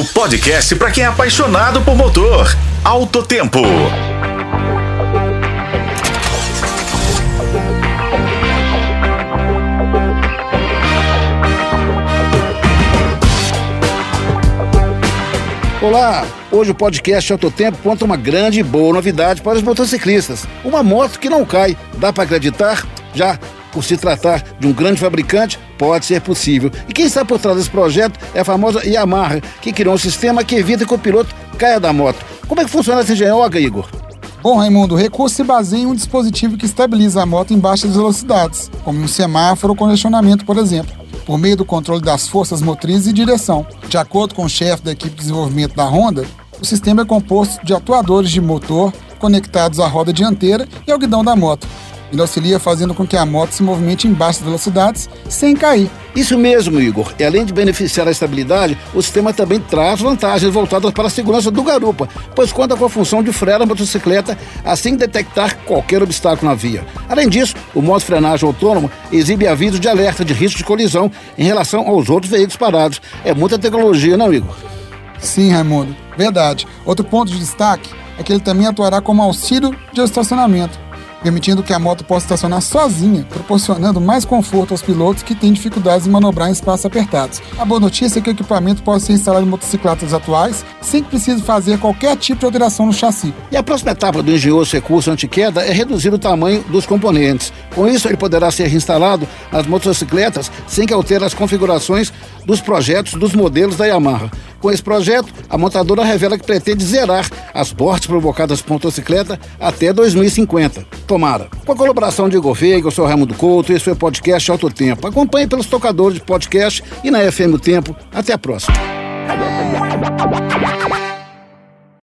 O podcast para quem é apaixonado por motor. Alto Tempo. Olá, hoje o podcast Autotempo conta uma grande e boa novidade para os motociclistas. Uma moto que não cai. Dá para acreditar? Já por se tratar de um grande fabricante, pode ser possível. E quem está por trás desse projeto é a famosa Yamaha, que criou um sistema que evita que o piloto caia da moto. Como é que funciona essa engenhoca, Igor? Bom, Raimundo, o recurso se baseia em um dispositivo que estabiliza a moto em baixas velocidades, como um semáforo ou congestionamento, por exemplo, por meio do controle das forças motrizes e direção. De acordo com o chefe da equipe de desenvolvimento da Honda, o sistema é composto de atuadores de motor conectados à roda dianteira e ao guidão da moto, ele auxilia fazendo com que a moto se movimente em baixas velocidades sem cair. Isso mesmo, Igor. E além de beneficiar a estabilidade, o sistema também traz vantagens voltadas para a segurança do garupa, pois conta com a função de frear a motocicleta assim detectar qualquer obstáculo na via. Além disso, o modo frenagem autônomo exibe avisos de alerta de risco de colisão em relação aos outros veículos parados. É muita tecnologia, não, Igor? Sim, Raimundo. Verdade. Outro ponto de destaque é que ele também atuará como auxílio de estacionamento permitindo que a moto possa estacionar sozinha, proporcionando mais conforto aos pilotos que têm dificuldades em manobrar em espaços apertados. A boa notícia é que o equipamento pode ser instalado em motocicletas atuais sem que precise fazer qualquer tipo de alteração no chassi. E a próxima etapa do engenhoso recurso anti-queda é reduzir o tamanho dos componentes. Com isso, ele poderá ser reinstalado nas motocicletas sem que altere as configurações dos projetos dos modelos da Yamaha. Com esse projeto, a montadora revela que pretende zerar as mortes provocadas por motocicleta até 2050. Tomara. Com a colaboração de Igor Veiga, eu sou Raimundo Couto, esse foi o podcast Alto Tempo. Acompanhe pelos tocadores de podcast e na FM o Tempo. Até a próxima.